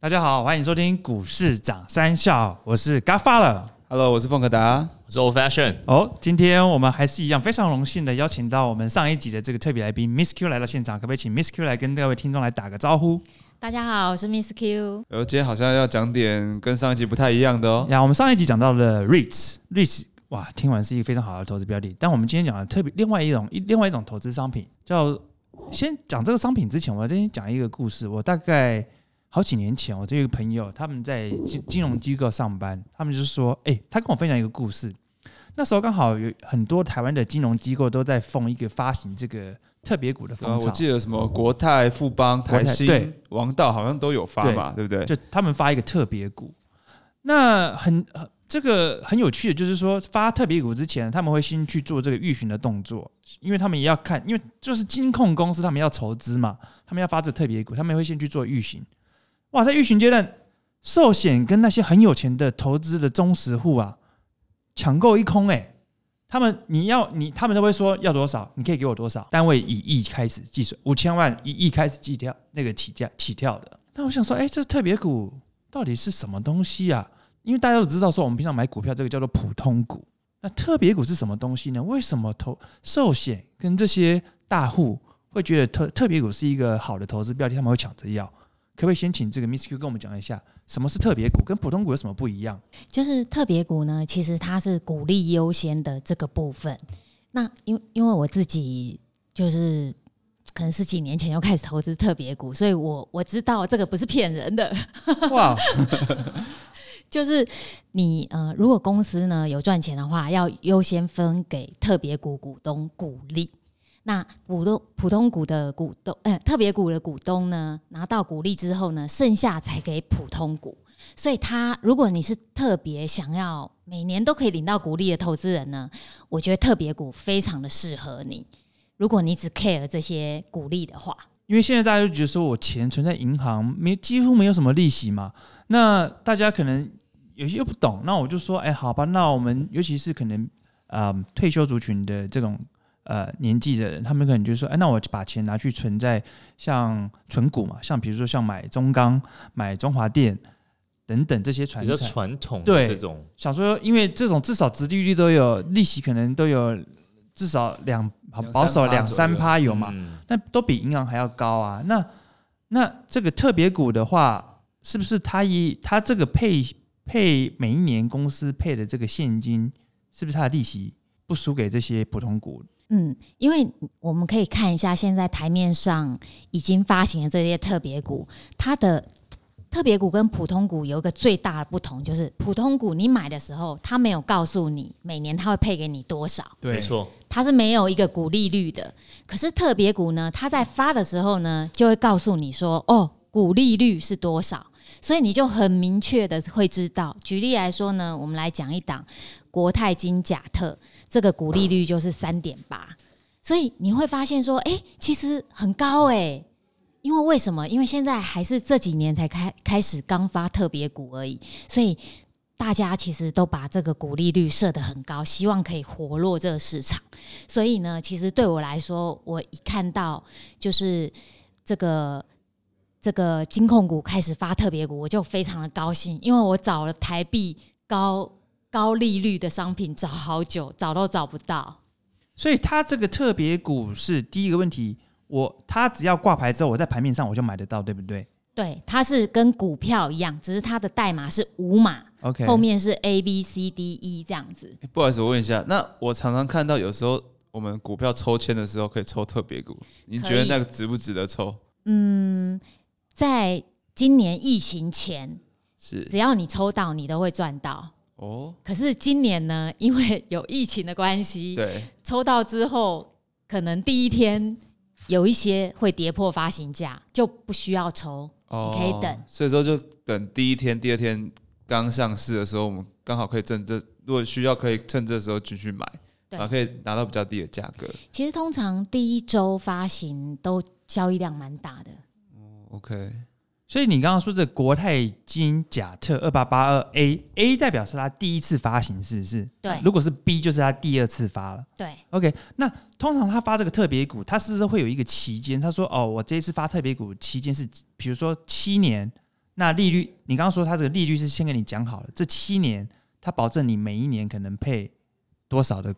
大家好，欢迎收听股市涨三笑，我是 Godfather。Hello，我是凤可达。我是 Old Fashion，哦，今天我们还是一样非常荣幸的邀请到我们上一集的这个特别来宾 Miss Q 来到现场，可不可以请 Miss Q 来跟各位听众来打个招呼？大家好，我是 Miss Q。呃今天好像要讲点跟上一集不太一样的哦。呀，我们上一集讲到了 REITs，REITs 哇，听完是一个非常好的投资标的，但我们今天讲的特别另外一种一另外一种投资商品，叫先讲这个商品之前，我要先讲一个故事。我大概好几年前，我这个朋友他们在金金融机构上班，他们就是说，哎、他跟我分享一个故事。那时候刚好有很多台湾的金融机构都在奉一个发行这个特别股的风潮，我记得什么国泰、富邦、台新对、王道好像都有发嘛，对不对？就他们发一个特别股。那很呃这个很有趣的，就是说发特别股之前，他们会先去做这个预询的动作，因为他们也要看，因为就是金控公司他们要筹资嘛，他们要发这特别股，他们会先去做预询。哇，在预询阶段，寿险跟那些很有钱的投资的忠实户啊，抢购一空哎、他们你要你他们都会说要多少，你可以给我多少，单位以亿开始计算，五千万一亿开始计跳那个起价起跳的。那我想说，哎、这特别股到底是什么东西啊？因为大家都知道说，我们平常买股票这个叫做普通股，那特别股是什么东西呢？为什么投寿险跟这些大户会觉得特特别股是一个好的投资标的，他们会抢着要？可不可以先请这个 Miss Q 跟我们讲一下，什么是特别股，跟普通股有什么不一样？就是特别股呢，其实它是股利优先的这个部分。那因因为我自己就是可能是几年前就开始投资特别股，所以我我知道这个不是骗人的。哇，就是你呃，如果公司呢有赚钱的话，要优先分给特别股股东股利。那股东普通股的股东，呃，特别股的股东呢，拿到股利之后呢，剩下才给普通股。所以他，如果你是特别想要每年都可以领到股利的投资人呢，我觉得特别股非常的适合你。如果你只 care 这些股利的话，因为现在大家就觉得说我钱存在银行没几乎没有什么利息嘛，那大家可能有些又不懂，那我就说，哎，好吧，那我们尤其是可能呃退休族群的这种呃年纪的人，他们可能就说，哎，那我把钱拿去存在像存股嘛，像比如说像买中钢、买中华电等等这些传比较，传统对的这种，想说，因为这种至少殖利率都有，利息可能都有至少两两保守两三趴有嘛，嗯那都比银行还要高啊。那那这个特别股的话，是不是它一它这个配配每一年公司配的这个现金，是不是它的利息不输给这些普通股？嗯，因为我们可以看一下现在台面上已经发行的这些特别股，它的特别股跟普通股有一个最大的不同，就是普通股你买的时候，它没有告诉你每年它会配给你多少，对，没，错，它是没有一个股利率的。可是特别股呢，它在发的时候呢，就会告诉你说，哦，股利率是多少，所以你就很明确的会知道。举例来说呢，我们来讲一档国泰金甲特，这个股利率就是三点八，所以你会发现说，哎、其实很高哎、因为为什么？因为现在还是这几年才开开始刚发特别股而已，所以大家其实都把这个股利率设得很高，希望可以活络这个市场。所以呢，其实对我来说，我一看到就是这个这个金控股开始发特别股，我就非常的高兴，因为我找了台币高高利率的商品找好久，找都找不到。所以它这个特别股是第一个问题，我它只要挂牌之后，我在盘面上我就买得到，对不对对，它是跟股票一样，只是它的代码是五码，？OK，后面是 A B C D E 这样子。不好意思，我问一下，那我常常看到有时候我们股票抽签的时候可以抽特别股，您觉得那个值不值得抽？嗯，在今年疫情前，是只要你抽到，你都会赚到。哦，可是今年呢，因为有疫情的关系，对，抽到之后，可能第一天有一些会跌破发行价，就不需要抽。哦，可以等，所以说就等第一天、第二天刚上市的时候，我们刚好可以趁这，如果需要可以趁这时候继续买，对然后可以拿到比较低的价格。其实通常第一周发行都交易量蛮大的。哦 OK，所以你刚刚说这国泰金甲特二八八二 A，A 代表是它第一次发行，是不是？对如果是 B，就是它第二次发了。对，OK，那通常他发这个特别股，他是不是会有一个期间？他说哦，我这一次发特别股期间是，比如说七年，那利率，你刚刚说它这个利率是先跟你讲好了，这七年它保证你每一年可能配多少的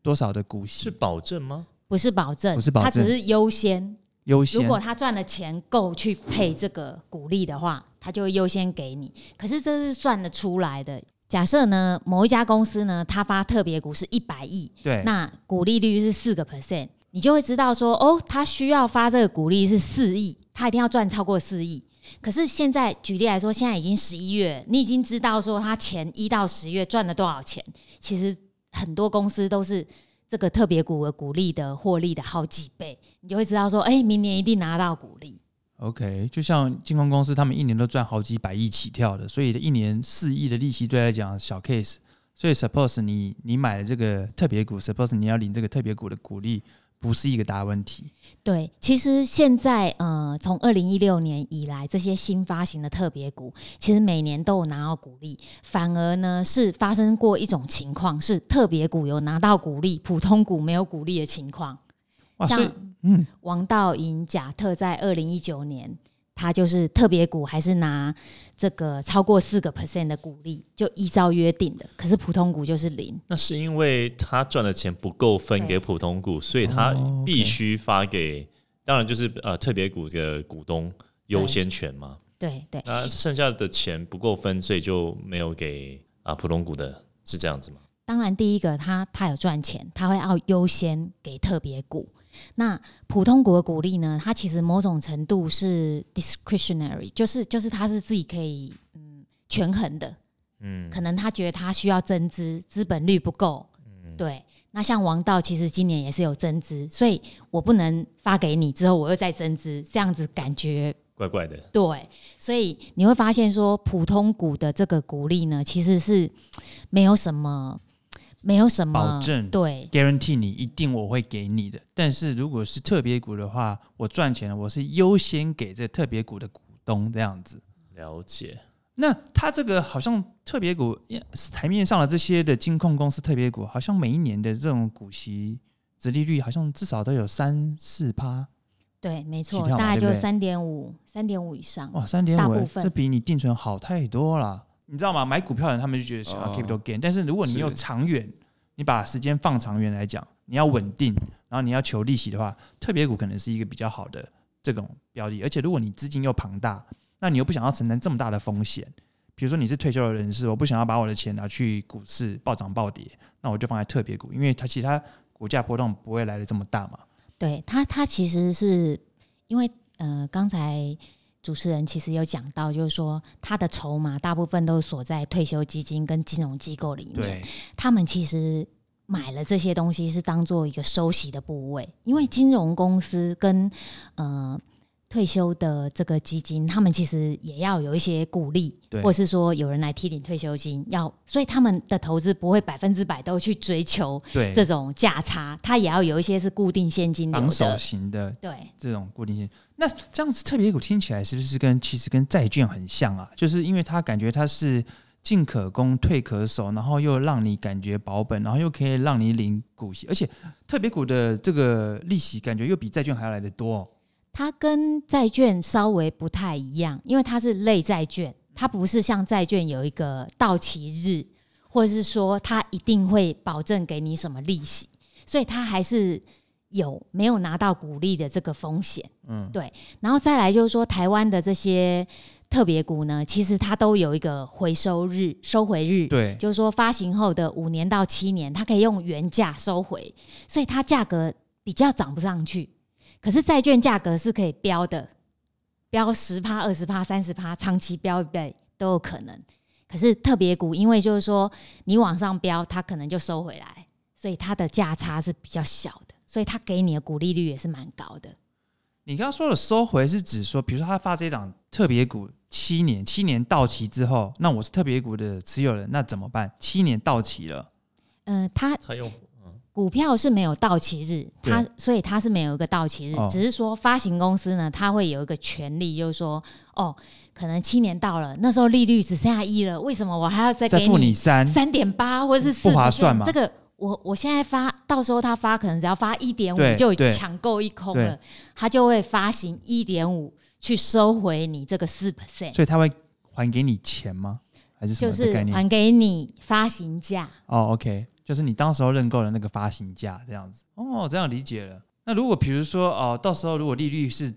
多少的股息，是保证吗？不是保证，不是保证它只是优先。优先如果他赚的钱够去配这个股利的话，他就会优先给你。可是这是算得出来的。假设呢，某一家公司呢，它发特别股是一百亿，对，那股利率是四个 percent，你就会知道说，哦，他需要发这个股利是四亿，他一定要赚超过四亿。可是现在举例来说，现在已经十一月，你已经知道说他前一到十月赚了多少钱。其实很多公司都是这个特别股的股利的获利的好几倍，你就会知道说，哎，明年一定拿到股利。OK，就像金控公司，他们一年都赚好几百亿起跳的，所以一年四亿的利息对他来讲小 case。所以 suppose 你你买了这个特别股，suppose 你要领这个特别股的股利，不是一个大问题。对，其实现在呃，从二零一六年以来，这些新发行的特别股，其实每年都有拿到股利，反而呢是发生过一种情况，是特别股有拿到股利，普通股没有股利的情况。像嗯，王道银、甲特在二零一九年，它就是特别股还是拿这个超过四个 percent 的股利，就依照约定的，可是普通股就是零。那是因为他赚的钱不够分给普通股，所以他必须发给，当然就是呃特别股的股东优先权嘛。对对，那剩下的钱不够分，所以就没有给啊普通股的，是这样子吗？当然，第一个他他有赚钱，他会要优先给特别股。那普通股的股利呢？它其实某种程度是 discretionary，就是就是它是自己可以嗯权衡的。嗯，可能他觉得他需要增资，资本率不够。对。那像王道其实今年也是有增资，所以我不能发给你之后我又再增资，这样子感觉怪怪的。对，所以你会发现说，普通股的这个股利呢，其实是没有什么，没有什么保证对 guarantee 你一定我会给你的。但是如果是特别股的话，我赚钱了，我是优先给这特别股的股东这样子。了解，那它这个好像特别股台面上的这些的金控公司特别股，好像每一年的这种股息殖利率好像至少都有三四趴，对，没错，大概就三点五，三点五以上。哇，三点五，这比你定存好太多了。你知道吗？买股票的人他们就觉得想要哦 capital gain，、但是如果你是有长远，你把时间放长远来讲，你要稳定，然后你要求利息的话，特别股可能是一个比较好的这种标的。而且如果你资金又庞大，那你又不想要承担这么大的风险，比如说你是退休的人士，我不想要把我的钱拿去股市暴涨暴跌，那我就放在特别股，因为它其他股价波动不会来的这么大嘛。对它，它其实是因为呃，刚才主持人其实有讲到，就是说他的筹码大部分都锁在退休基金跟金融机构里面。他们其实买了这些东西是当做一个收息的部位，因为金融公司跟呃退休的这个基金，他们其实也要有一些鼓励，对或是说有人来替领退休金，要所以他们的投资不会百分之百都去追求对，这种价差，它也要有一些是固定现金流防守，型的对。这种固定性。那这样子特别股听起来是不是跟其实跟债券很像啊？就是因为它感觉它是进可攻退可守，然后又让你感觉保本，然后又可以让你领股息，而且特别股的这个利息感觉又比债券还要来得多、哦。它跟债券稍微不太一样，因为它是类债券，它不是像债券有一个到期日，或者是说它一定会保证给你什么利息，所以它还是有没有拿到股利的这个风险。嗯，对。然后再来就是说，台湾的这些特别股呢，其实它都有一个回收日、收回日。对，就是说发行后的五年到七年，它可以用原价收回，所以它价格比较涨不上去。可是债券价格是可以标的，标十趴、二十趴、三十趴，长期标一倍都有可能。可是特别股，因为就是说你往上标，它可能就收回来，所以它的价差是比较小的，所以它给你的股利率也是蛮高的。你刚刚说的收回是指说，比如说他发这档特别股七年，七年到期之后，那我是特别股的持有人，那怎么办？七年到期了，嗯、它他用股票是没有到期日，它所以它是没有一个到期日，哦只是说发行公司呢，它会有一个权利，就是说，哦，可能七年到了，那时候利率只剩下一了，为什么我还要再再给你三，三点八或者是四？不划算嘛这个我我现在发，到时候他发可能只要发一点五就抢购一空了，他就会发行一点五去收回你这个四 percent，所以他会还给你钱吗？还是什就是？还给你发行价。哦，OK，就是你当时候认购的那个发行价这样子。哦，这样理解了。那如果比如说哦，到时候如果利率是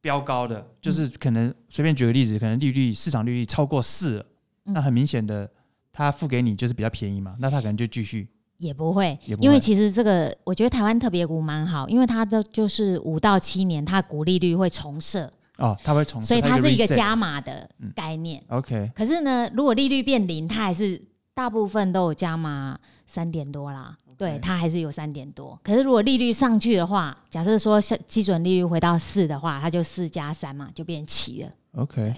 飙高的，就是可能随便举个例子，可能利率市场利率超过四那很明显的，他付给你就是比较便宜嘛，那他可能就继续也不会，因为其实这个我觉得台湾特别股蛮好，因为它的就是五到七年，它股利率会重设，哦，它会重设，所以它是一个加码的嗯概念。OK，可是呢，如果利率变零，它还是大部分都有加码三点多啦。对，它还是有三点多。可是如果利率上去的话，假设说是基准利率回到四的话，它就四加三嘛，就变七了。OK，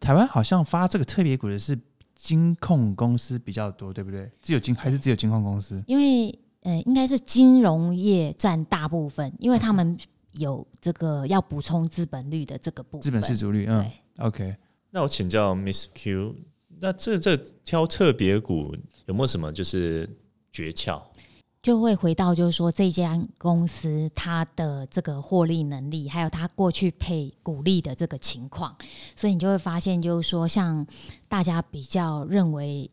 台湾好像发这个特别股的是金控公司比较多，对不对？只有金还是只有金控公司？因为呃，应该是金融业占大部分，因为他们有这个要补充资本率的这个部分。资本市足率，嗯，，OK，那我请教 Miss Q，那这这挑特别股有没有什么就是诀窍？就会回到就是说这家公司它的这个获利能力，还有它过去配股利的这个情况，所以你就会发现就是说，像大家比较认为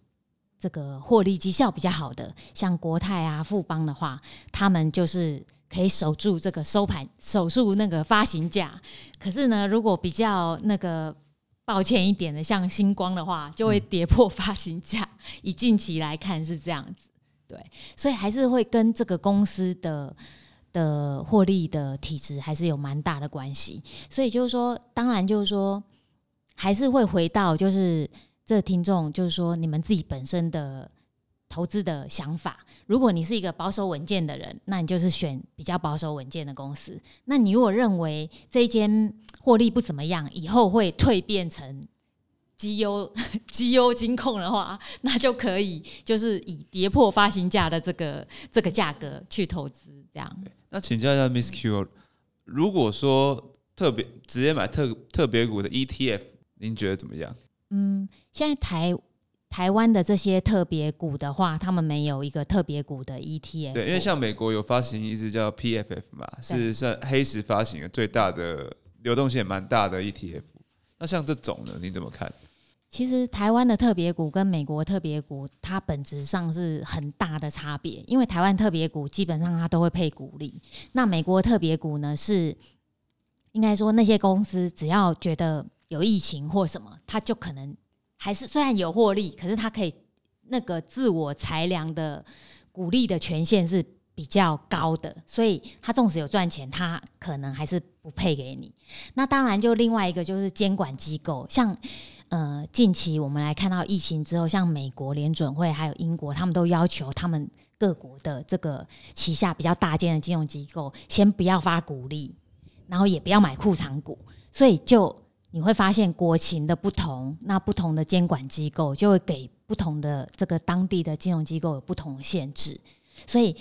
这个获利绩效比较好的，像国泰啊、富邦的话，他们就是。可以守住这个收盘，守住那个发行价。可是呢，如果比较那个抱歉一点的，像星光的话，就会跌破发行价。以近期来看是这样子。对，所以还是会跟这个公司的的获利的体质还是有蛮大的关系。所以就是说，当然就是说，还是会回到就是这听众，就是说你们自己本身的投资的想法。如果你是一个保守稳健的人，那你就是选比较保守稳健的公司。那你如果认为这一间获利不怎么样，以后会蜕变成绩优 绩优金控的话，那就可以就是以跌破发行价的这个这个价格去投资，这样。那请教一下 Miss Q，如果说特别直接买特特别股的 ETF，您觉得怎么样？嗯，现在台台湾的这些特别股的话，他们没有一个特别股的 E ETF。对，因为像美国有发行一支叫 PFF 嘛，是算黑石发行的最大的流动性也蛮大的 ETF。那像这种呢，你怎么看？其实台湾的特别股跟美国特别股，它本质上是很大的差别。因为台湾特别股基本上它都会配股利，那美国特别股呢是应该说那些公司只要觉得有疫情或什么，它就可能还是虽然有获利，可是它可以那个自我裁量的股利的权限是比较高的，所以它纵使有赚钱，它可能还是不配给你。那当然，就另外一个就是监管机构，像呃近期我们来看到疫情之后，像美国联准会还有英国，他们都要求他们各国的这个旗下比较大间的金融机构，先不要发股利，然后也不要买库藏股，所以就你会发现国情的不同，那不同的监管机构就会给不同的这个当地的金融机构有不同的限制，所以。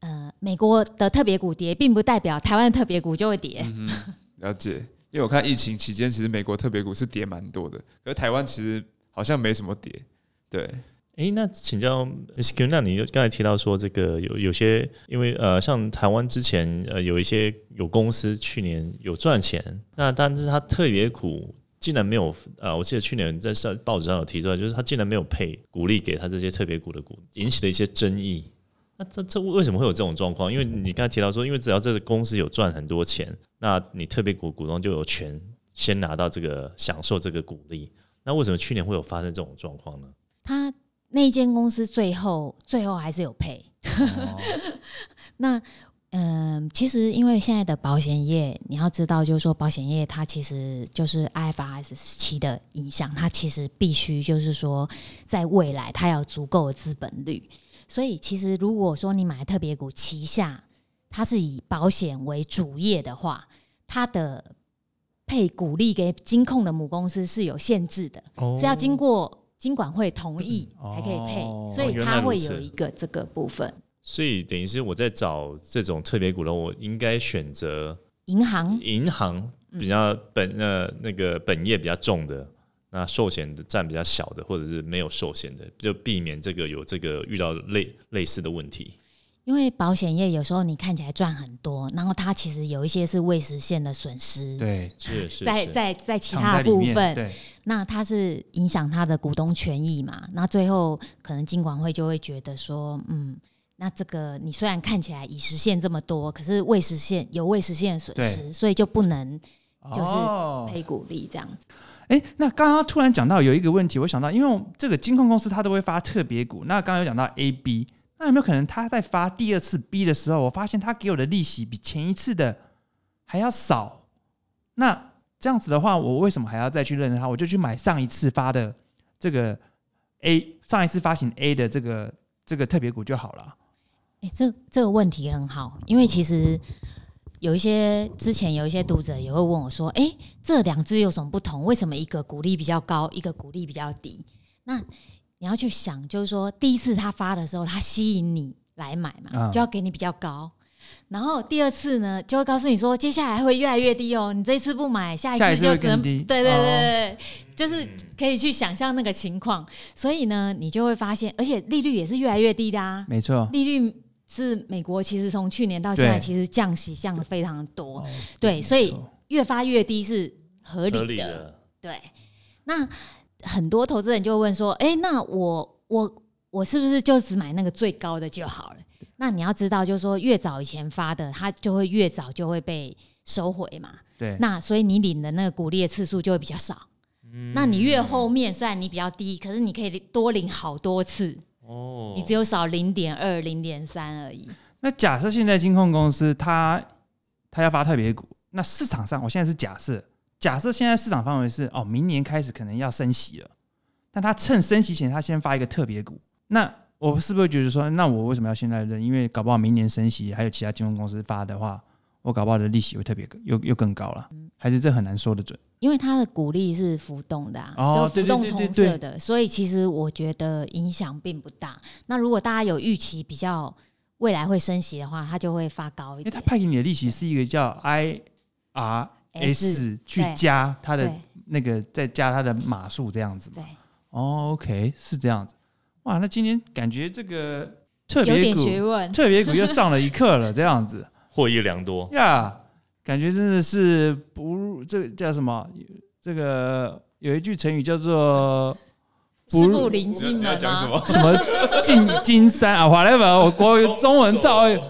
呃，美国的特别股跌，并不代表台湾特别股就会跌。了解，因为我看疫情期间，其实美国特别股是跌蛮多的，可是台湾其实好像没什么跌。对，诶，那请教 Miss Q，那你刚才提到说这个有有些，因为呃，像台湾之前呃有一些有公司去年有赚钱，那但是它特别股竟然没有呃，我记得去年在上报纸上有提出来，就是它竟然没有配股利给他这些特别股的股，引起了一些争议。那这这为什么会有这种状况？因为你刚才提到说，因为只要这个公司有赚很多钱，那你特别股股东就有权先拿到这个享受这个股利。那为什么去年会有发生这种状况呢？他那间公司最后最后还是有赔。那嗯、其实因为现在的保险业，你要知道，就是说保险业它其实就是 IFRS 七的影响，它其实必须就是说，在未来它要有足够的资本率。所以其实如果说你买特别股旗下，它是以保险为主业的话，它的配股利给金控的母公司是有限制的。哦是要经过金管会同意嗯才可以配，哦所以它会有一个这个部分。所以等于是我在找这种特别股的，我应该选择银行银行比较本呃那个本业比较重的，那寿险的占比较小的，或者是没有寿险的，就避免这个有这个遇到类类似的问题。因为保险业有时候你看起来赚很多，然后它其实有一些是未实现的损失，对，是是在是在在其他部分，对，那它是影响它的股东权益嘛？那最后可能金管会就会觉得说，嗯，那这个你虽然看起来已实现这么多，可是未实现有未实现的损失，所以就不能就是哦赔股利这样子。哎，那刚刚突然讲到有一个问题，我想到，因为这个金控公司它都会发特别股，那刚刚有讲到 A、B，那有没有可能他在发第二次 B 的时候，我发现他给我的利息比前一次的还要少？那这样子的话，我为什么还要再去认他？我就去买上一次发的这个 A，上一次发行 A 的这个这个特别股就好了。哎、这这个问题很好，因为其实有一些之前有一些读者也会问我说：“哎、这两只有什么不同？为什么一个股利比较高，一个股利比较低？”那你要去想，就是说第一次他发的时候，他吸引你来买嘛，啊就要给你比较高。然后第二次呢，就会告诉你说，接下来会越来越低哦。你这一次不买，下下一次就只能会更低对对对哦对，对就是可以去想象那个情况。所以呢，你就会发现，而且利率也是越来越低的啊。没错，利率是美国其实从去年到现在其实降息降的非常多，哦对，所以越发越低是合理的。合理的，对，那很多投资人就会问说，哎、那我我我是不是就只买那个最高的就好了？那你要知道，就是说越早以前发的，它就会越早就会被收回嘛。对，那所以你领的那个股利的次数就会比较少。嗯那你越后面虽然你比较低，可是你可以多领好多次，哦，你只有少零点二、零点三而已。那假设现在金控公司它它要发特别股，那市场上我现在是假设，假设现在市场范围是哦，明年开始可能要升息了，但他趁升息前他先发一个特别股，那我是不是觉得说，那我为什么要现在认？因为搞不好明年升息，还有其他金融公司发的话，我搞不好的利息会特别又又更高了，还是这很难说得准。因为它的股利是浮动的啊，哦都浮动对对对对重设的，所以其实我觉得影响并不大。那如果大家有预期比较未来会升息的话，它就会发高一点。因为它派给你的利息是一个叫 I R S 去加它的那个，再加它的码数这样子嘛。，OK，是这样子。哇，那今天感觉这个特别股，特别股又上了一课了，这样子 获益良多。呀，感觉真的是不入这个叫什么？这个有一句成语叫做不师傅临进你要门吗？讲什么？什么 进金山啊，whatever，我国语中文造诣，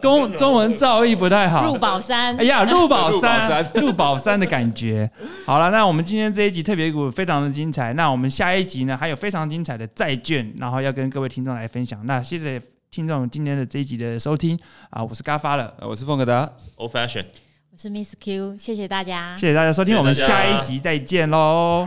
中中文造诣不太好。入宝山哎，呀，入宝入宝山山，入宝山的感觉。好了，那我们今天这一集特别股非常的精彩。那我们下一集呢，还有非常精彩的债券，然后要跟各位听众来分享。那谢谢听众今天的这一集的收听啊，我是嘎发了，呃我是凤格达。Old fashion。我是 Miss Q，谢谢大家。谢谢大家收听，我们下一集再见喽。